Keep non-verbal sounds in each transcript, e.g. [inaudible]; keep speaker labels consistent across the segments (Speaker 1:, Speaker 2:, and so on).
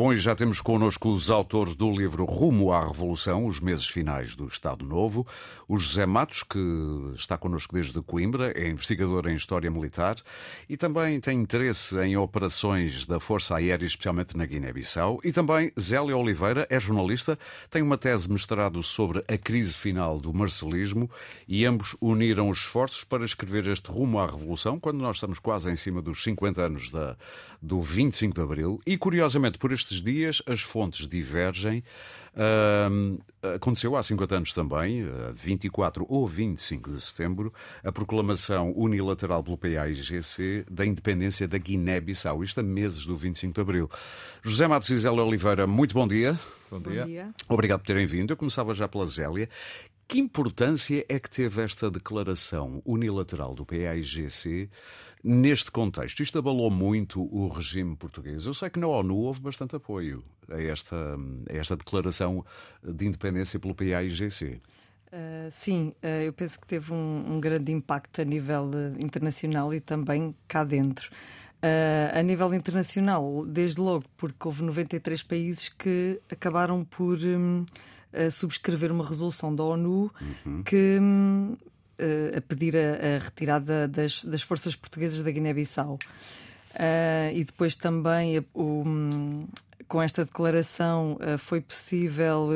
Speaker 1: Bom, e já temos connosco os autores do livro Rumo à Revolução, os meses finais do Estado Novo. O José Matos, que está connosco desde Coimbra, é investigador em História Militar e também tem interesse em operações da Força Aérea, especialmente na Guiné-Bissau. E também Zélia Oliveira, é jornalista, tem uma tese mestrado sobre a crise final do marcelismo e ambos uniram esforços para escrever este Rumo à Revolução, quando nós estamos quase em cima dos 50 anos da, do 25 de Abril. E, curiosamente, por estes dias as fontes divergem. Uh, aconteceu há 50 anos também, 24 ou 25 de setembro, a proclamação unilateral pelo PAIGC da independência da Guiné-Bissau. Isto a meses do 25 de abril. José Matos e Zélia Oliveira, muito bom dia.
Speaker 2: Bom dia. Bom dia.
Speaker 1: Obrigado por terem vindo. Eu começava já pela Zélia. Que importância é que teve esta declaração unilateral do PAIGC neste contexto? Isto abalou muito o regime português. Eu sei que na ONU houve bastante apoio a esta, a esta declaração de independência pelo PAIGC.
Speaker 2: Uh, sim, uh, eu penso que teve um, um grande impacto a nível uh, internacional e também cá dentro. a nível internacional, desde logo, porque houve 93 países que acabaram por. Um, subscrever uma resolução da ONU uhum. que uh, a pedir a, a retirada das, das, forças portuguesas da Guiné-Bissau. Uh, e depois também um, com esta declaração uh, foi possível,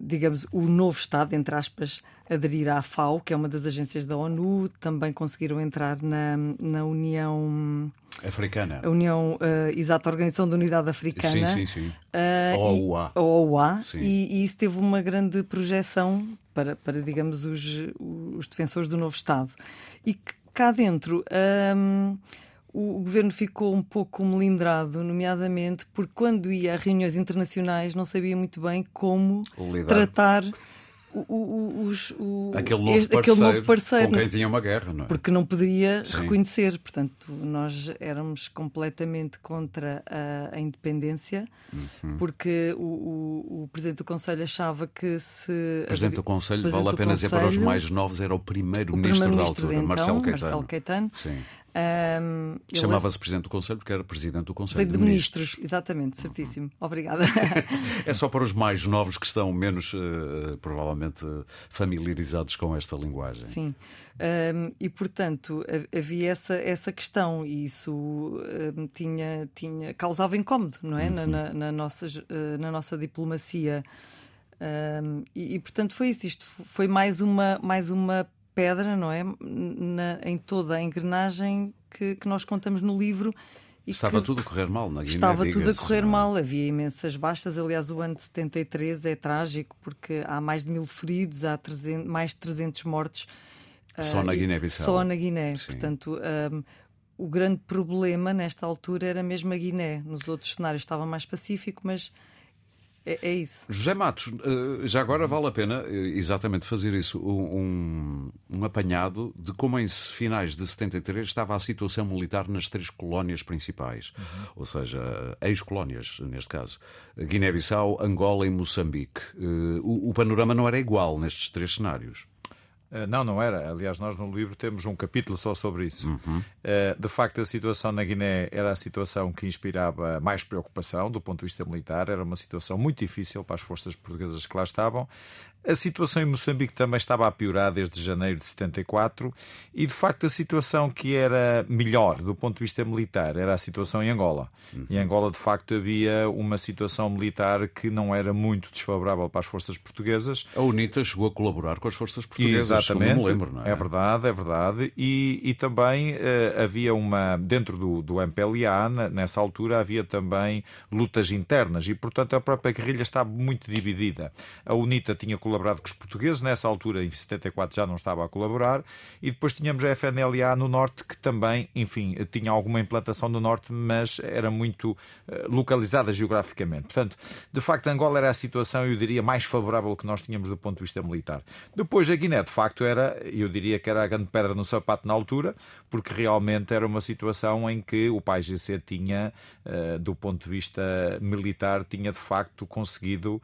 Speaker 2: digamos, o novo Estado, entre aspas, aderir à FAO, que é uma das agências da ONU, também conseguiram entrar na, na União.
Speaker 1: Africana.
Speaker 2: A União, uh, exato, a Organização da Unidade Africana.
Speaker 1: Sim, sim, sim. Uh, OUA.
Speaker 2: E, OUA. E, e, isso teve uma grande projeção para, para digamos, os, os defensores do novo Estado. E que cá dentro. Um, o governo ficou um pouco melindrado, nomeadamente porque quando ia a reuniões internacionais não sabia muito bem como Lidar. tratar o, os, o,
Speaker 1: aquele, novo este, parceiro, aquele novo parceiro com quem tinha uma guerra, não é?
Speaker 2: Porque não poderia Sim. reconhecer. Portanto, nós éramos completamente contra a, a independência, uhum. porque o, o, o, Presidente do Conselho achava que se.
Speaker 1: O Presidente do Conselho, Presidente vale a pena dizer para os mais novos, era o Primeiro-Ministro da altura, então, Marcelo Caetano. Marcelo Caetano. Um, Chamava-se Presidente do Conselho porque era Presidente do Conselho de, de Ministros. Ministros.
Speaker 2: Exatamente, certíssimo. Obrigada. [laughs]
Speaker 1: é só para os mais novos que estão menos, uh, provavelmente, familiarizados com esta linguagem.
Speaker 2: Sim. Um, e, portanto, havia essa, essa questão e isso um, tinha, tinha, causava incómodo, não é? Uhum. Na, na, na, nossa, uh, na nossa diplomacia. Um, e, e, portanto foi isso. Isto foi mais uma, mais uma pedra, não é? Na, em toda a engrenagem que, que nós contamos no livro.
Speaker 1: estava tudo a correr mal na Guiné.
Speaker 2: Estava tudo a correr não. É? mal, havia imensas baixas. Aliás, o ano de 73 é trágico porque há mais de mil feridos, há 300, mais de 300 mortos.
Speaker 1: Só uh, na Guiné-Bissau.
Speaker 2: Só na Guiné. Sim. Portanto, um, o grande problema nesta altura era mesmo a Guiné. Nos outros cenários estava mais pacífico, mas é, é, isso.
Speaker 1: José Matos, eh, já agora vale a pena eh, exatamente fazer isso, um, um apanhado de como em finais de 73 estava a situação militar nas três colónias principais, uhum. ou seja, ex-colónias, neste caso, Guiné-Bissau, Angola e Moçambique. Eh, o, o panorama não era igual nestes três cenários.
Speaker 3: Eh, não, não era. Aliás, nós no livro temos um capítulo só sobre isso. Uhum. Eh, de facto, a situação na Guiné era a situação que inspirava mais preocupação do ponto de vista militar. Era uma situação muito difícil para as forças portuguesas que lá estavam. A situação em Moçambique também estava a piorar desde janeiro de 74 e, de facto, a situação que era melhor do ponto de vista militar era a situação em Angola. Uhum. Em Angola, de facto, havia uma situação militar que não era muito desfavorável para as forças portuguesas.
Speaker 1: A UNITA chegou a colaborar com as forças portuguesas, Exatamente. me lembro, não é?
Speaker 3: É verdade, é verdade. E, e também uh, havia uma, dentro do, do MPLA, nessa altura, havia também lutas internas e, portanto, a própria guerrilha estava muito dividida. A UNITA tinha colaborado colaborado com os portugueses, nessa altura, em 74, já não estava a colaborar, e depois tínhamos a FNLA no Norte, que também, enfim, tinha alguma implantação no Norte, mas era muito eh, localizada geograficamente. Portanto, de facto, Angola era a situação, eu diria, mais favorável que nós tínhamos do ponto de vista militar. Depois, a Guiné, de facto, era, eu diria que era a grande pedra no sapato na altura, porque realmente era uma situação em que o pai GC tinha, uh, do ponto de vista militar, tinha de facto conseguido uh,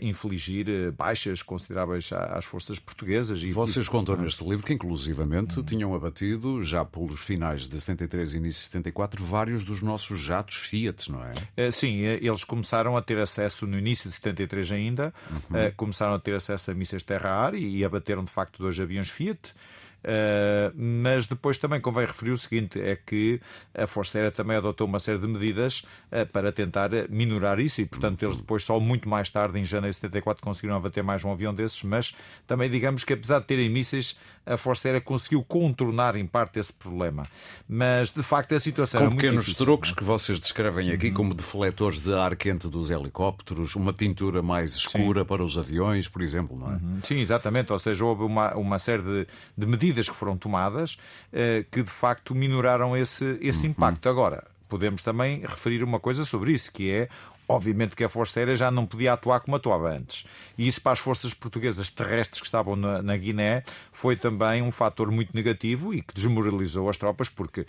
Speaker 3: infligir baixas consideráveis às forças portuguesas.
Speaker 1: E, Vocês contam neste livro que, inclusivamente, hum. tinham abatido, já pelos finais de 73 e início de 74, vários dos nossos jatos Fiat, não é?
Speaker 3: Sim, eles começaram a ter acesso no início de 73 ainda, uhum. começaram a ter acesso a mísseis terra-ar e abateram de facto dois aviões Fiat. Uh, mas depois também convém referir o seguinte: é que a Força Aérea também adotou uma série de medidas uh, para tentar minorar isso, e portanto eles depois, só muito mais tarde, em janeiro de 74, conseguiram abater mais um avião desses. Mas também digamos que, apesar de terem mísseis, a Força Aérea conseguiu contornar em parte esse problema. Mas de facto a situação
Speaker 1: Com
Speaker 3: era
Speaker 1: pequenos
Speaker 3: difícil,
Speaker 1: truques que vocês descrevem aqui, uhum. como defletores de ar quente dos helicópteros, uma pintura mais escura Sim. para os aviões, por exemplo, não é? Uhum.
Speaker 3: Sim, exatamente. Ou seja, houve uma, uma série de, de medidas medidas que foram tomadas eh, que de facto minoraram esse, esse uhum. impacto. Agora, podemos também referir uma coisa sobre isso, que é Obviamente que a Força Aérea já não podia atuar como atuava antes. E isso para as forças portuguesas terrestres que estavam na, na Guiné foi também um fator muito negativo e que desmoralizou as tropas, porque uh,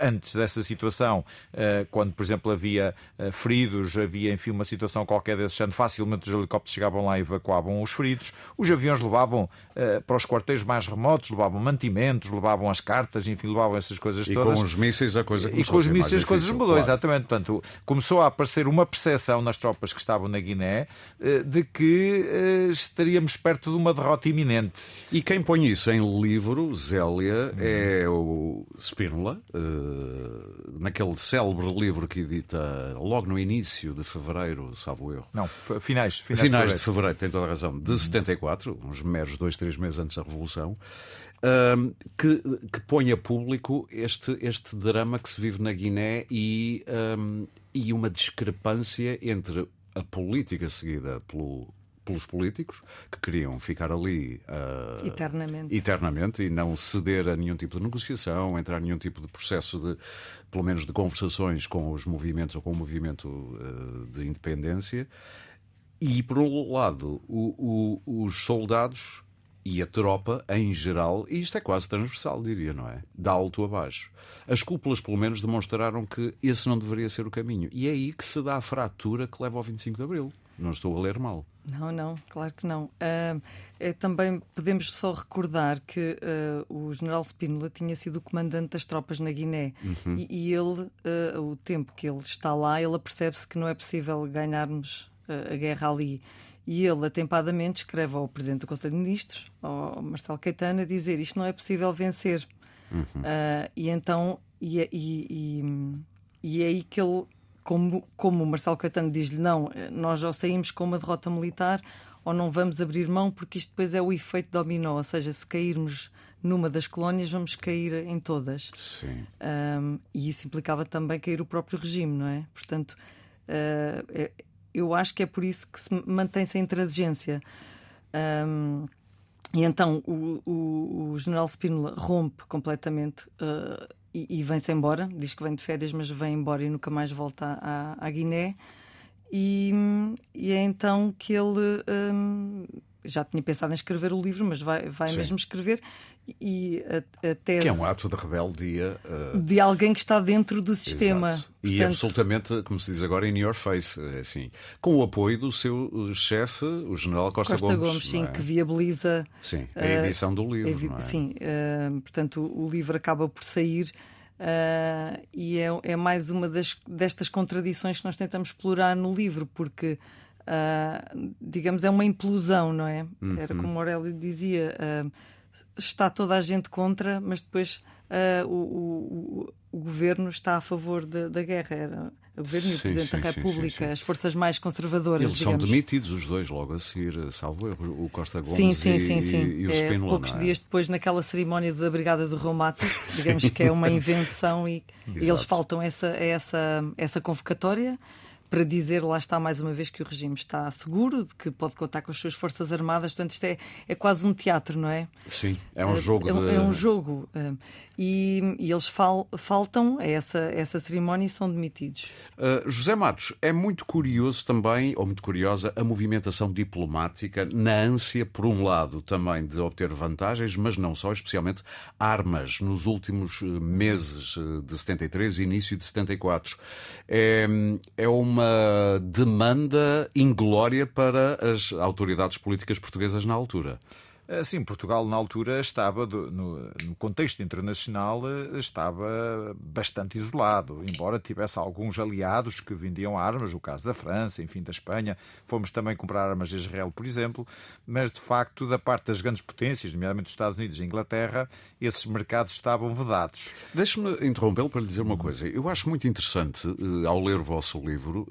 Speaker 3: antes dessa situação, uh, quando, por exemplo, havia uh, feridos, havia, enfim, uma situação qualquer desse género, facilmente os helicópteros chegavam lá e evacuavam os feridos. Os aviões levavam para os quartéis mais remotos, levavam mantimentos, levavam as cartas, enfim, levavam essas coisas
Speaker 1: e
Speaker 3: todas.
Speaker 1: E com os mísseis a coisa
Speaker 3: começou E com os mísseis as coisas mudou, claro. exatamente. Portanto, começou a aparecer uma percepção percepção nas tropas que estavam na Guiné eh, de que eh, estaríamos perto de uma derrota iminente.
Speaker 1: E quem põe isso em livro, Zélia, é o Spínola, eh, naquele célebre livro que edita logo no início de fevereiro, salvo erro.
Speaker 3: Não, finais.
Speaker 1: Finais, finais de, fevereiro. de fevereiro, tem toda a razão, de 74, uns meros dois, três meses antes da Revolução. Um, que, que põe a público este, este drama que se vive na Guiné e, um, e uma discrepância entre a política seguida pelo, pelos políticos que queriam ficar ali
Speaker 2: uh, eternamente.
Speaker 1: eternamente e não ceder a nenhum tipo de negociação, entrar em nenhum tipo de processo de, pelo menos, de conversações com os movimentos ou com o movimento uh, de independência. E, por um lado, o, o, os soldados e a tropa em geral, e isto é quase transversal, diria, não é? De alto a baixo. As cúpulas, pelo menos, demonstraram que esse não deveria ser o caminho. E é aí que se dá a fratura que leva ao 25 de Abril. Não estou a ler mal.
Speaker 2: Não, não, claro que não. Uh, é, também podemos só recordar que uh, o general Spínola tinha sido o comandante das tropas na Guiné uhum. e, e, ele, uh, o tempo que ele está lá, ele apercebe-se que não é possível ganharmos a guerra ali. E ele, atempadamente, escreve ao Presidente do Conselho de Ministros, ao Marcelo Caetano, a dizer isto não é possível vencer. Uhum. Uh, e então, e, e, e, e, é aí que ele, como, como o Marcelo Caetano diz-lhe, não, nós já saímos com uma derrota militar ou não vamos abrir mão, porque isto depois é o efeito dominó, ou seja, se cairmos numa das colónias, vamos cair em todas.
Speaker 1: Sim.
Speaker 2: Um, e isso implicava também cair o próprio regime, não é? Portanto, uh, eu acho que é por isso que se mantém-se a intransigência. Um, e então o, o, o general Spínola rompe completamente uh, e, e vem-se embora. Diz que vem de férias, mas vem embora e nunca mais volta à, à Guiné. E, e, é então que ele um, já tinha pensado em escrever o livro, mas vai, vai mesmo escrever. E
Speaker 1: até Que é um ato de rebeldia.
Speaker 2: Uh... De alguém que está dentro do sistema.
Speaker 1: Exato. E Portanto... absolutamente, como se diz agora, in your face. É assim, com o apoio do seu chefe, o general Costa,
Speaker 2: Costa Gomes. Gomes sim,
Speaker 1: é?
Speaker 2: que viabiliza.
Speaker 1: Sim, a edição uh, do livro. É?
Speaker 2: Sim, uh, portanto, o livro acaba por sair. E é, é, mais uma das, destas contradições que nós tentamos explorar no livro, porque uh, digamos, é uma implosão, não é? Uhum. Era como Aurélio dizia: uh, está toda a gente contra, mas depois uh, o, o, o, governo está a favor de, da guerra. Era o governo sim, e o Presidente sim, da República, sim, as forças mais conservadoras.
Speaker 1: Eles
Speaker 2: digamos.
Speaker 1: são demitidos, os dois, logo a seguir, salvo erro, o Costa Gomes
Speaker 2: sim, sim,
Speaker 1: e,
Speaker 2: sim, sim.
Speaker 1: e, o é,
Speaker 2: Poucos
Speaker 1: é?
Speaker 2: dias depois, naquela cerimónia da Brigada do Reumato, [laughs] digamos que é uma invenção e, e eles faltam essa, essa, essa convocatória para dizer, lá está mais uma vez, que o regime está seguro, de que pode contar com as suas forças armadas. Portanto, isto é, é quase um teatro, não é?
Speaker 1: Sim, é um jogo.
Speaker 2: É,
Speaker 1: de...
Speaker 2: é um jogo. E, e eles fal, faltam a essa, essa cerimónia e são demitidos.
Speaker 1: Uh, José Matos, é muito curioso também, ou muito curiosa, a movimentação diplomática na ânsia, por um lado, também de obter vantagens, mas não só, especialmente armas, nos últimos meses de 73 e início de 74. É, é uma demanda inglória para as autoridades políticas portuguesas na altura.
Speaker 3: Eh, sim, Portugal na altura estava, no, contexto internacional, eh, estava bastante isolado, embora tivesse alguns aliados que vendiam armas, o caso da França, enfim, da Espanha. Fomos também comprar armas de Israel, por exemplo, mas de facto, da parte das grandes potências, nomeadamente os Estados Unidos e Inglaterra, esses mercados estavam vedados.
Speaker 1: Deixe-me interrompê-lo para lhe dizer uma coisa. Eu acho muito interessante, eh, ao ler o vosso livro,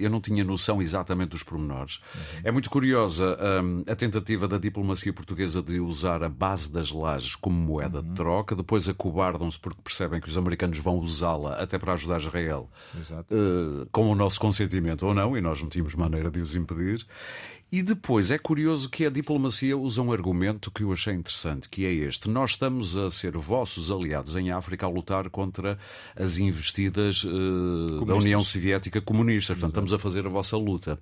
Speaker 1: eu não tinha noção exatamente dos pormenores. Uhum. É muito curiosa hum, a tentativa da diplomacia portuguesa portuguesa de usar a base das lajes como moeda uhum. de troca, depois acobardam-se porque percebem que os americanos vão usá-la até para ajudar Israel, uh, com o nosso consentimento ou não, e nós não tínhamos maneira de os impedir. E depois é curioso que a diplomacia usa um argumento que eu achei interessante, que é este: nós estamos a ser vossos aliados em África a lutar contra as investidas uh, da União Soviética comunista. Portanto, estamos a fazer a vossa luta.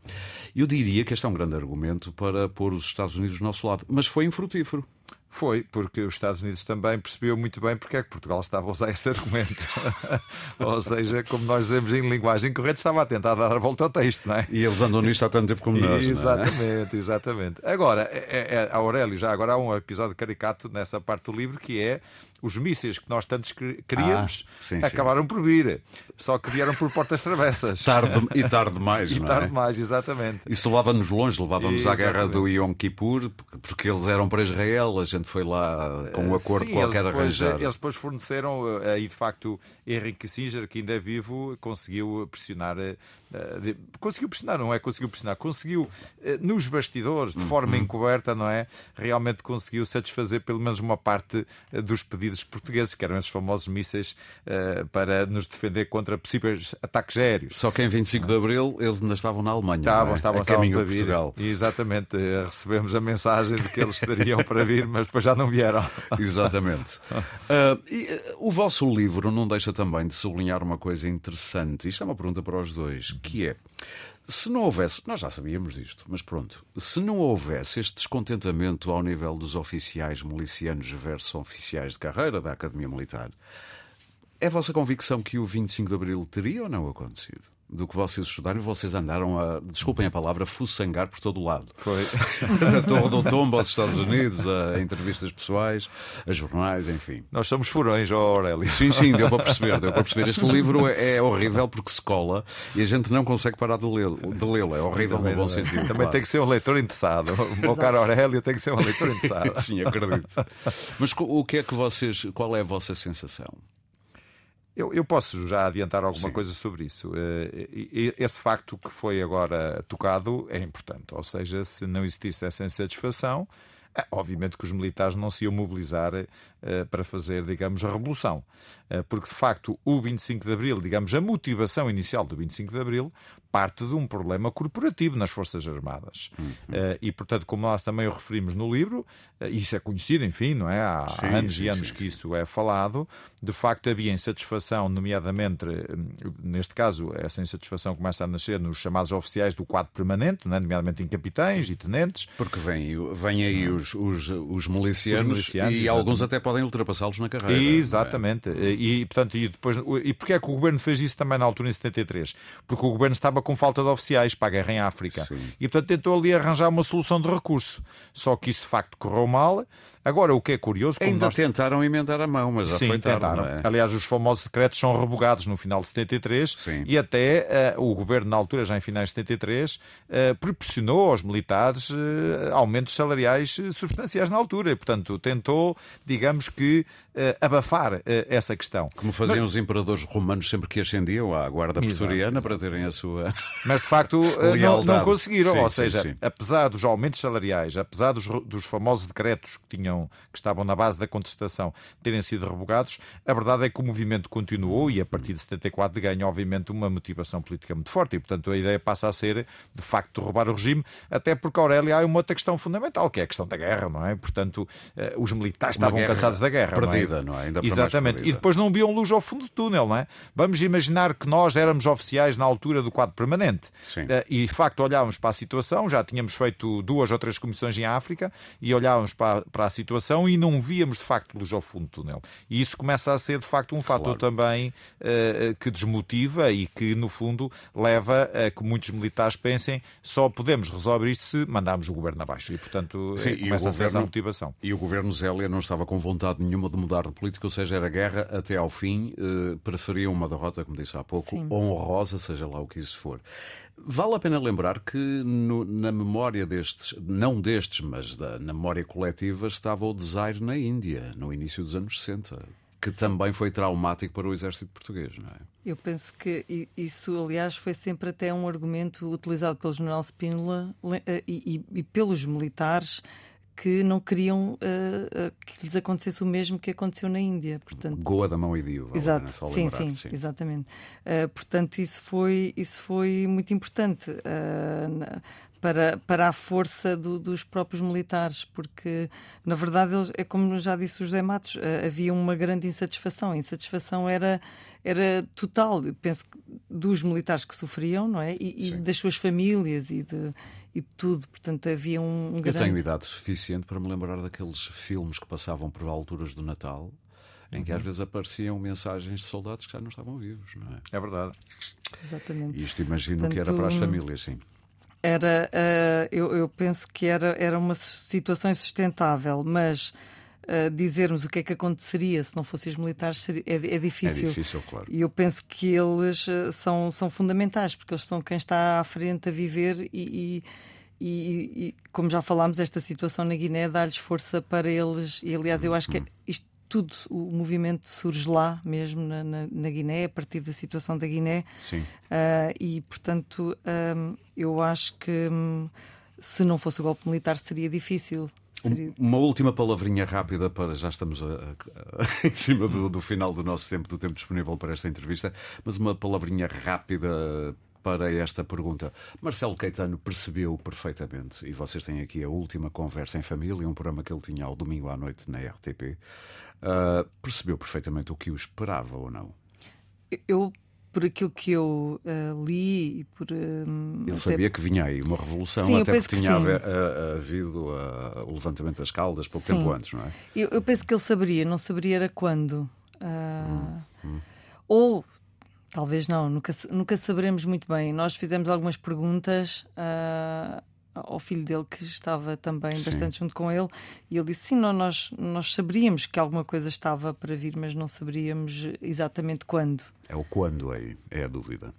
Speaker 1: Eu diria que este é um grande argumento para pôr os Estados Unidos do nosso lado, mas foi infrutífero.
Speaker 3: Foi, porque os Estados Unidos também percebeu muito bem porque é que Portugal estava a usar esse argumento. [laughs] Ou seja, como nós dizemos em linguagem correta, estava a tentar dar a volta ao texto, não é?
Speaker 1: E eles andam nisto há tanto tempo como nós.
Speaker 3: É? Exatamente, é? exatamente. Agora, é, é, Aurélio, já agora há um episódio caricato nessa parte do livro que é os mísseis que nós tantos queríamos ah, sim, acabaram sim. por vir. Só que vieram por portas travessas.
Speaker 1: Tarde, e tarde demais, [laughs]
Speaker 3: e
Speaker 1: não
Speaker 3: é? tarde demais, exatamente.
Speaker 1: Isso levava-nos longe, levava-nos à guerra do Yom Kippur, porque eles eram para Israel, a gente foi lá com um acordo sim, qualquer
Speaker 3: eles
Speaker 1: depois,
Speaker 3: arranjado. Eles depois forneceram, aí de facto, Henrique Kissinger, que ainda é vivo, conseguiu pressionar eh, eh, conseguiu pressionar, não é? Conseguiu pressionar, conseguiu eh, nos bastidores, de forma uhum. encoberta, não é? Realmente conseguiu satisfazer pelo menos uma parte eh, dos pedidos portugueses, que eram esses famosos mísseis para nos defender contra possíveis ataques aéreos.
Speaker 1: Só que em 25 de Abril eles ainda estavam na Alemanha.
Speaker 3: Estavam,
Speaker 1: é?
Speaker 3: estavam, estavam para vir. Portugal. Exatamente, recebemos a mensagem de que eles estariam para vir, mas depois já não vieram. [laughs]
Speaker 1: Exatamente. Uh, e, uh, o vosso livro não deixa também de sublinhar uma coisa interessante. Isto é uma pergunta para os dois que é se não houvesse, nós já sabíamos disto, mas pronto, se não houvesse este descontentamento ao nível dos oficiais milicianos versus oficiais de carreira da Academia Militar, é a vossa convicção que o 25 de Abril teria ou não acontecido? Do que vocês estudaram, vocês andaram a, desculpem a palavra, fuçangar por todo o lado.
Speaker 3: Foi. [laughs]
Speaker 1: a Torre do Tombo aos Estados Unidos, a entrevistas pessoais, a jornais, enfim.
Speaker 3: Nós somos furões, ó Aurélio.
Speaker 1: Sim, sim, deu para perceber, deu para perceber. Este livro [laughs] é horrível porque se cola e a gente não consegue parar de lê-lo. Lê é horrível também, no bom
Speaker 3: também.
Speaker 1: sentido.
Speaker 3: Também claro. tem que ser um leitor interessado. O meu caro Aurélio tem que ser um leitor interessado. [laughs]
Speaker 1: sim, acredito. Mas o que é que vocês, qual é a vossa sensação?
Speaker 3: Eu, eu, posso já adiantar alguma Sim. coisa sobre isso. Eh, esse facto que foi agora tocado é importante. Ou seja, se não existisse essa insatisfação, obviamente que os militares não se iam mobilizar eh, para fazer, digamos, a revolução. Porque, de facto, o 25 de Abril, digamos, a motivação inicial do 25 de Abril, parte de um problema corporativo nas Forças Armadas. Uhum. Uh, e, portanto, como nós também o referimos no livro, isso é conhecido, enfim, não é? Há sim, anos sim, e anos sim, que isso é falado. De facto, havia insatisfação, nomeadamente, neste caso, essa insatisfação começa a nascer nos chamados oficiais do quadro permanente, é? nomeadamente em capitães e tenentes.
Speaker 1: Porque vêm vem aí uhum. Os, os, os, milicianos, os milicianos e exatamente. alguns até podem ultrapassá-los na carreira.
Speaker 3: Exatamente. É? E, portanto, e depois, e porquê é que o governo fez isso também na altura em 73? Porque o governo estava com falta de oficiais para a guerra em África. Sim. E, portanto, tentou ali arranjar uma solução de recurso. Só que isso, de facto, correu mal. Agora, o que é curioso...
Speaker 1: Ainda
Speaker 3: nós...
Speaker 1: tentaram emendar a mão, mas
Speaker 3: Sim, tentaram.
Speaker 1: É?
Speaker 3: Aliás, os famosos decretos são revogados no final de 73 Sim. e até uh, o governo, na altura, já em finais de 73, uh, proporcionou aos militares uh, aumentos salariais substanciais na altura. E, portanto, tentou, digamos que, abafar essa questão.
Speaker 1: Como faziam Mas... os imperadores romanos sempre que ascendiam à guarda pretoriana para terem a sua. [laughs]
Speaker 3: Mas, de facto, não, não, conseguiram. Sim, Ou seja, sim, sim. apesar dos aumentos salariais, apesar dos, dos famosos decretos que, tinham, que estavam na base da contestação terem sido revogados, a verdade é que o movimento continuou e, a partir de 74, ganha, obviamente, uma motivação política muito forte. E, portanto, a ideia passa a ser, de facto, derrubar o regime, até porque, Aurélia, há uma outra questão fundamental, que é a questão da guerra, não é? Portanto, eh, os militares uma estavam cansados da guerra.
Speaker 1: Perdida, não é? Não é?
Speaker 3: Ainda Exatamente. E depois não viam luz ao fundo do túnel, não é? Vamos imaginar que nós éramos oficiais na altura do quadro permanente. Sim. Eh, e, de facto, olhávamos para a situação, já tínhamos feito duas ou três comissões em África e olhávamos para, para a situação e não víamos, de facto, luz ao fundo do túnel. E isso começa a ser, de facto, um fator claro. também uh, que desmotiva e que, no fundo, leva a que muitos militares pensem só podemos resolver isto se mandarmos o governo abaixo. E, portanto, Sim, começa a ser essa motivação.
Speaker 1: E o governo Zélia não estava com vontade nenhuma de mudar de política, ou seja, era guerra até ao fim, uh, preferia uma derrota, como disse há pouco, Sim. honrosa, seja lá o que isso for. Vale a pena lembrar que no, na memória destes, não destes, mas da, na memória coletiva, estava o desaire na Índia, no início dos anos 60, que Sim. também foi traumático para o exército português, não é?
Speaker 2: Eu penso que isso, aliás, foi sempre até um argumento utilizado pelo general Spínola eh, e, e, e pelos militares que não queriam uh, que lhes acontecesse o mesmo que aconteceu na Índia. Portanto,
Speaker 1: Goa da mão e Dio.
Speaker 2: Exato, sim, sim, sim, exatamente. Uh, portanto, isso foi, isso foi muito importante. Uh, para, para a força do, dos próprios militares, porque, na verdade, eles, é como já disse o José Matos, havia uma grande insatisfação. A insatisfação era, era total, penso, dos militares que sofriam, não é? E, e das suas famílias e de, e tudo. Portanto, havia um, um grande...
Speaker 1: Eu tenho idade suficiente para me lembrar daqueles filmes que passavam por alturas do Natal, em que às uhum. vezes apareciam mensagens de soldados que já não estavam vivos, não é?
Speaker 3: É verdade.
Speaker 2: Exatamente.
Speaker 1: E isto imagino Portanto, que era para as famílias, sim.
Speaker 2: Era, uh, eu, eu penso que era, era uma situação insustentável, mas dizermos o que é que aconteceria se não fossem os militares seria, é, é, difícil.
Speaker 1: É difícil, claro.
Speaker 2: E eu penso que eles eh, são, são fundamentais, porque eles são quem está à frente a viver e, e, e como já falámos, esta situação na Guiné dá-lhes força para eles. E aliás, eu acho que é isto tudo, o movimento surge lá mesmo na, na, na, Guiné, a partir da situação da Guiné.
Speaker 1: Sim.
Speaker 2: Uh, e, portanto, um, eu acho que um, se não fosse o golpe militar seria difícil.
Speaker 1: Uma última palavrinha rápida para já estamos a, a, [laughs] em cima do, do, final do nosso tempo, do tempo disponível para esta entrevista, mas uma palavrinha rápida para esta pergunta. Marcelo Caetano percebeu perfeitamente, e vocês têm aqui a última conversa em família, um programa que ele tinha ao domingo à noite na RTP, uh, ah, percebeu perfeitamente o que o esperava ou não?
Speaker 2: Eu por aquilo que eu uh, li e por. Uh,
Speaker 1: Ele sabia que vinha aí uma revolução, sim, até porque tinha havido o levantamento das caldas pouco sim. tempo antes, não é?
Speaker 2: Eu, eu, penso que ele saberia, não saberia era quando. Hum, hum. Ou. Talvez não, nunca, nunca saberemos muito bem. Nós fizemos algumas perguntas ao filho dele que estava também sim. bastante junto com ele e ele disse sim nós nós saberíamos que alguma coisa estava para vir mas não saberíamos exatamente quando
Speaker 1: é o quando aí é a dúvida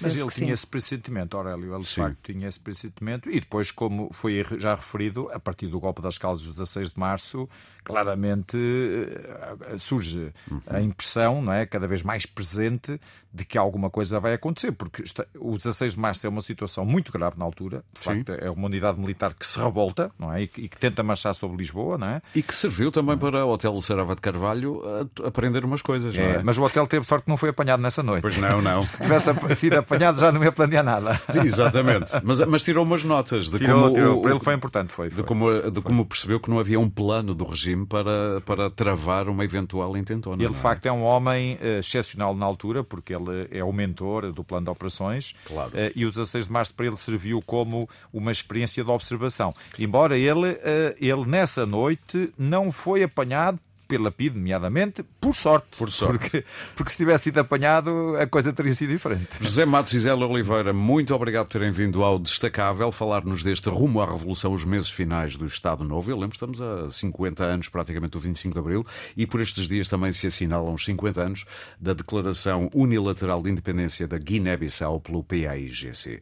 Speaker 3: mas ele tinha sim. esse pressentimento, Aurélio, ele de facto tinha esse pressentimento, e depois, como foi já referido, a partir do golpe das calças dos 16 de março, claramente eh, surge uhum. a impressão, não é, cada vez mais presente, de que alguma coisa vai acontecer, porque o 16 de março é uma situação muito grave na altura, de Sim. facto é uma unidade militar que se revolta, não é, e que, e que, tenta marchar sobre Lisboa, não é?
Speaker 1: E que serviu também para o Hotel Sarava de Carvalho aprender umas coisas, é, é?
Speaker 3: Mas o hotel teve sorte que não foi apanhado nessa noite.
Speaker 1: Pois não, não. [laughs]
Speaker 3: se tivesse sido apanhado já não ia planear nada.
Speaker 1: Sim, exatamente. Mas, mas tirou umas notas de
Speaker 3: tirou,
Speaker 1: como
Speaker 3: tirou, o, para ele foi importante, foi.
Speaker 1: De
Speaker 3: foi,
Speaker 1: como, de
Speaker 3: foi.
Speaker 1: como percebeu que não havia um plano do regime para, para travar uma eventual intentona.
Speaker 3: Ele, de é? facto, é um homem uh, excepcional na altura, porque ele é o mentor do plano de operações
Speaker 1: claro.
Speaker 3: uh, e o 16 de março para ele serviu como uma experiência de observação. Embora ele, uh, ele nessa noite não foi apanhado pela PID, nomeadamente, por sorte.
Speaker 1: Por sorte.
Speaker 3: Porque, porque se tivesse sido apanhado, a coisa teria sido diferente.
Speaker 1: José Matos e Zé Oliveira, muito obrigado por terem vindo ao Destacável falar-nos deste rumo à Revolução, os meses finais do Estado Novo. Eu lembro, estamos a 50 anos, praticamente o 25 de Abril, e por estes dias também se assinalam os 50 anos da Declaração Unilateral de Independência da Guiné-Bissau pelo PAIGC.